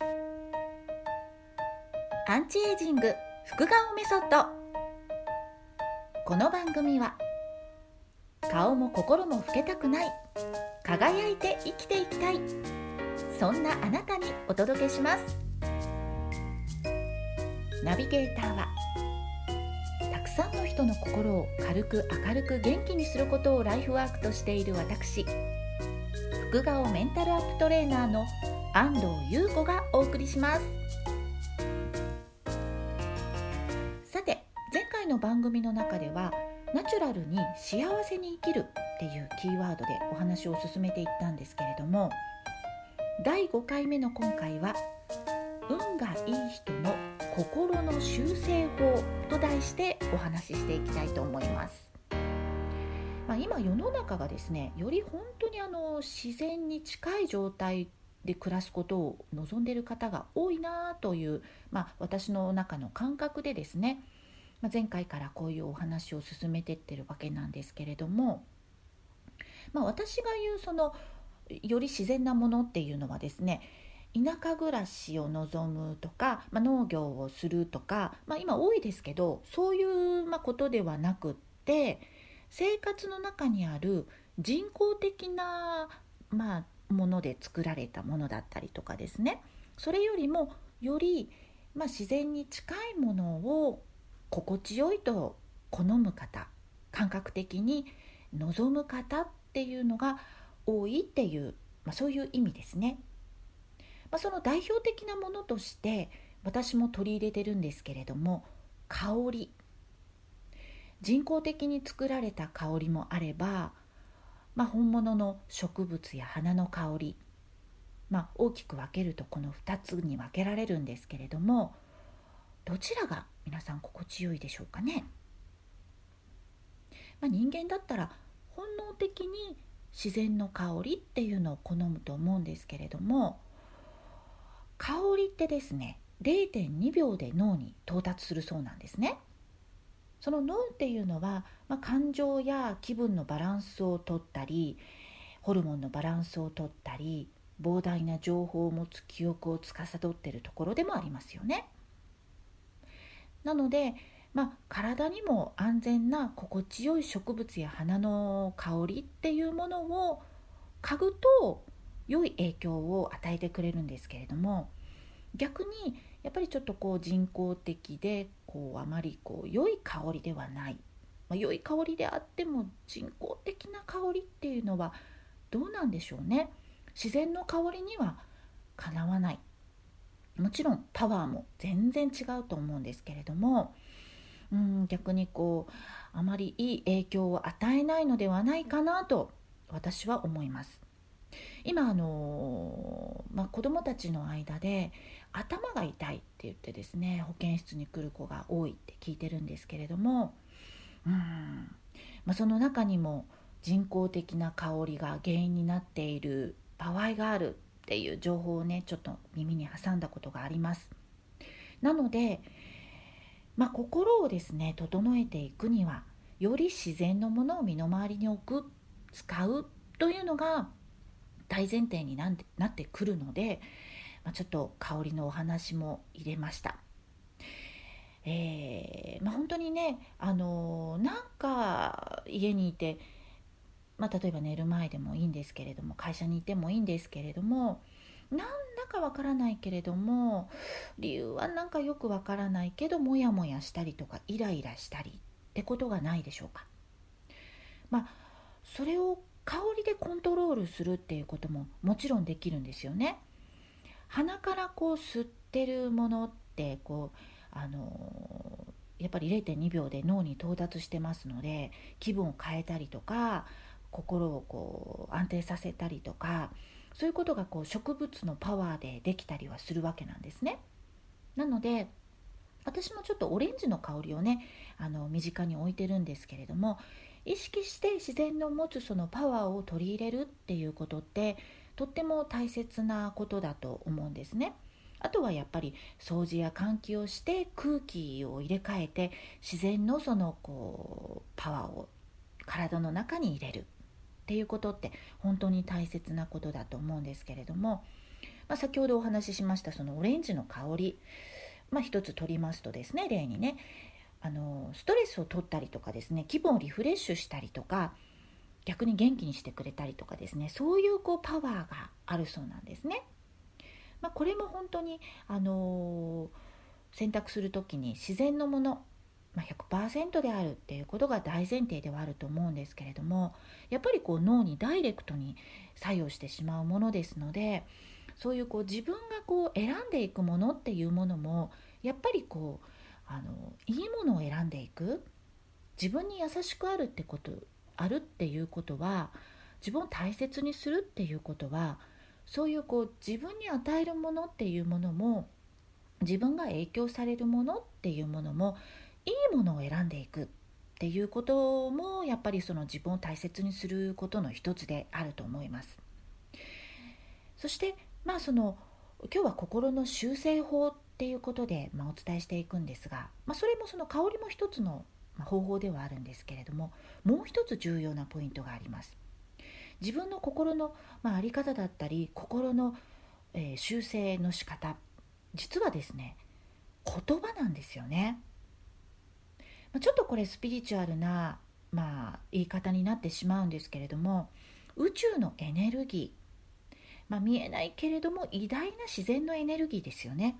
アンチエイジング副顔メソッド。この番組は顔も心も老けたくない輝いて生きていきたいそんなあなたにお届けします。ナビゲーターはたくさんの人の心を軽く明るく元気にすることをライフワークとしている私福顔メンタルアップトレーナーの安藤優子がお送りしますさて前回の番組の中ではナチュラルに幸せに生きるっていうキーワードでお話を進めていったんですけれども第5回目の今回は「運がいい人の心の修正法」と題してお話ししていきたいと思います。まあ、今世の中がですねより本当にあの自然に近い状態で暮らすことを望んでいる方が多いなという、まあ、私の中の感覚でですね、まあ、前回からこういうお話を進めてってるわけなんですけれども、まあ、私が言うそのより自然なものっていうのはですね田舎暮らしを望むとか、まあ、農業をするとか、まあ、今多いですけどそういうまことではなくって生活の中にある人工的な、まあ、もので作られたものだったりとかですねそれよりもより、まあ、自然に近いものを心地よいと好む方感覚的に望む方っていうのが多いっていう、まあ、そういう意味ですね。まあ、その代表的なものとして私も取り入れてるんですけれども香り人工的に作られた香りもあれば、まあ、本物の植物や花の香り、まあ、大きく分けるとこの2つに分けられるんですけれどもどちらが皆さん心地よいでしょうかね、まあ、人間だったら本能的に自然の香りっていうのを好むと思うんですけれども香りってですね0.2秒で脳に到達するそうなんですね。その脳っていうのは、まあ、感情や気分のバランスをとったりホルモンのバランスをとったり膨大な情報を持つ記憶を司っているところでもありますよね。なので、まあ、体にも安全な心地よい植物や花の香りっていうものを嗅ぐと良い影響を与えてくれるんですけれども逆にやっぱりちょっとこう人工的でこうあまりこう良い香りではない、まあ、良い香りであっても人工的な香りっていうのはどうなんでしょうね。自然の香りにはかなわない。もちろんパワーも全然違うと思うんですけれども。うん逆にこうあまりいい影響を与えないのではないかなと私は思います。今あのまあ、子どもたちの間で頭が痛いって言ってですね保健室に来る子が多いって聞いてるんですけれどもうん、まあ、その中にも人工的な香りが原因になっている場合があるっていう情報をねちょっと耳に挟んだことがあります。なので、まあ、心をですね整えていくにはより自然のものを身の回りに置く使うというのが大前提になってくるので、まあ、ちょっと香りのお話も入れました。えーまあ、本当にね、あのー、なんか家にいて、まあ、例えば寝る前でもいいんですけれども会社にいてもいいんですけれどもなんだかわからないけれども理由はなんかよくわからないけどモヤモヤしたりとかイライラしたりってことがないでしょうか。まあそれを香りでコントロールするっていうことももちろんできるんですよね。鼻からこう吸ってるものってこうあのやっぱり0.2秒で脳に到達してますので気分を変えたりとか心をこう安定させたりとかそういうことがこう植物のパワーでできたりはするわけなんですね。なので私もちょっとオレンジの香りをねあの身近に置いてるんですけれども意識して自然の持つそのパワーを取り入れるっていうことってとっても大切なことだと思うんですね。あとはやっぱり掃除や換気をして空気を入れ替えて自然のそのこうパワーを体の中に入れるっていうことって本当に大切なことだと思うんですけれどもまあ、先ほどお話ししましたそのオレンジの香り、まあ、一つ取りますとですね例にねあのストレスを取ったりとかですね気分をリフレッシュしたりとか逆に元気にしてくれたりとかですねそういうこうパワーがあるそうなんですね。まあ、これも本当に、あのー、選択する時に自然のもの、まあ、100%であるっていうことが大前提ではあると思うんですけれどもやっぱりこう脳にダイレクトに作用してしまうものですのでそういうこう自分がこう選んでいくものっていうものもやっぱりこうあのいいものを選んでいく自分に優しくあるってことあるっていうことは自分を大切にするっていうことはそういうこう自分に与えるものっていうものも自分が影響されるものっていうものもいいものを選んでいくっていうこともやっぱりその自分を大切にすることの一つであると思います。そしてまあその今日は心の修正法っていうことで、まあ、お伝えしていくんですが、まあ、それもその香りも一つの方法ではあるんですけれどももう一つ重要なポイントがあります。自分の心の、まあ、あり方だったり心の、えー、修正の仕方実はですね言葉なんですよね。まあ、ちょっとこれスピリチュアルな、まあ、言い方になってしまうんですけれども宇宙のエネルギー、まあ、見えないけれども偉大な自然のエネルギーですよね。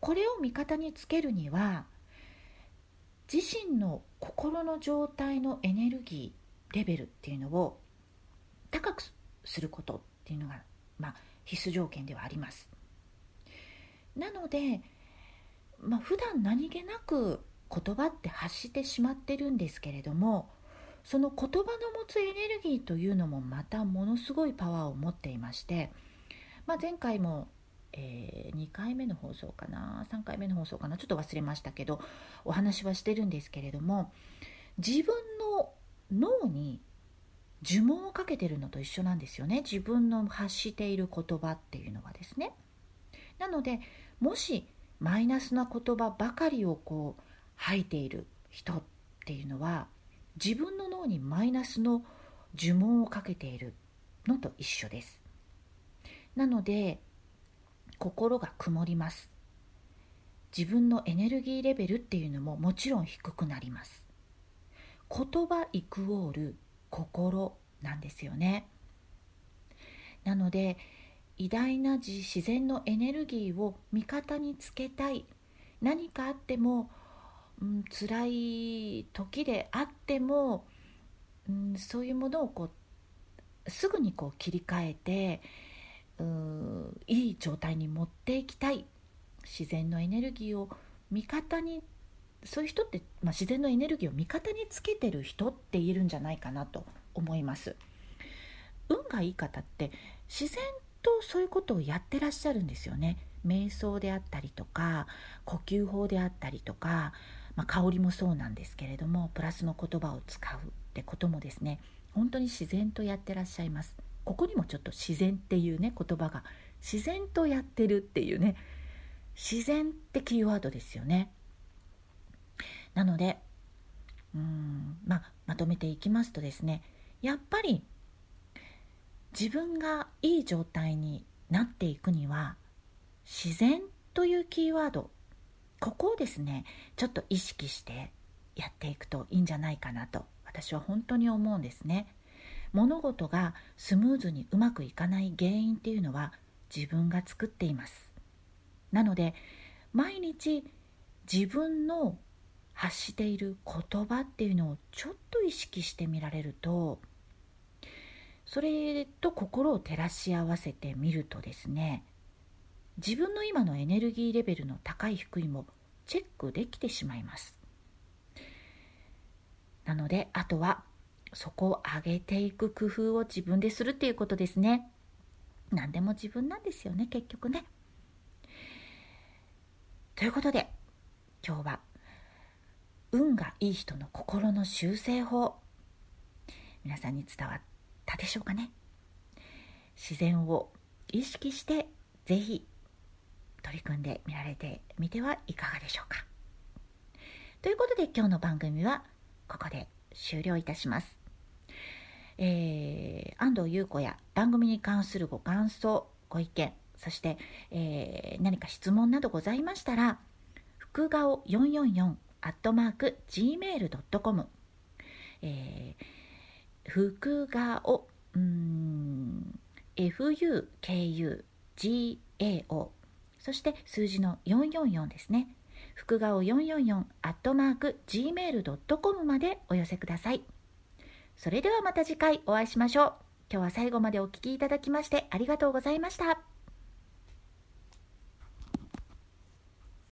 これを味方につけるには自身の心の状態のエネルギーレベルっていうのを高くすることっていうのが、まあ、必須条件ではあります。なので、まあ、普段何気なく言葉って発してしまってるんですけれどもその言葉の持つエネルギーというのもまたものすごいパワーを持っていまして、まあ、前回も、えー、2回目の放送かな3回目の放送かなちょっと忘れましたけどお話はしてるんですけれども自分の脳に呪文をかけてるのと一緒なんですよね。自分の発している言葉っていうのはですね。なのでもしマイナスな言葉ばかりをこう吐いている人っていうのは自分の脳にマイナスの呪文をかけているのと一緒です。なので心が曇ります。自分のエネルギーレベルっていうのももちろん低くなります。言葉イクオール心なんですよね。なので偉大な自然のエネルギーを味方につけたい。何かあっても、うん、辛い時であっても、うん、そういうものをこうすぐにこう切り替えてうんいい状態に持っていきたい自然のエネルギーを味方にそういう人って、まあ、自然のエネルギーを味方につけてる人って言えるんじゃないかなと思います。運がいい方って自然とそういうことをやってらっしゃるんですよね。瞑想であったりとか呼吸法であったりとか、まあ、香りもそうなんですけれどもプラスの言葉を使うってこともですね本当に自然とやってらっしゃいます。ここにもちょっと自然っていうね言葉が自然とやってるっていうね自然ってキーワードですよね。なのでうんまあまとめていきますとですねやっぱり自分がいい状態になっていくには自然というキーワードここをですねちょっと意識してやっていくといいんじゃないかなと私は本当に思うんですね。物事がスムーズにうまくいかない原因っていうのは自分が作っています。なので毎日自分の発している言葉っていうのをちょっと意識してみられるとそれと心を照らし合わせてみるとですね自分の今のエネルギーレベルの高い低いもチェックできてしまいます。なのであとはそこを上げていく工夫を自分でするっていうことですね。何でも自分なんですよね結局ね。ということで今日は運がいい人の心の修正法。皆さんに伝わったでしょうかね。自然を意識してぜひ取り組んでみられてみてはいかがでしょうか。ということで今日の番組はここで終了いたします。えー、安藤優子や番組に関するご感想ご意見そして、えー、何か質問などございましたら福顔444アットマーク gmail.com えー、福顔うん FUKUGAO そして数字の444ですね。福顔444アットマーク gmail.com までお寄せください。それではまた次回お会いしましょう。今日は最後までお聴きいただきましてありがとうございました。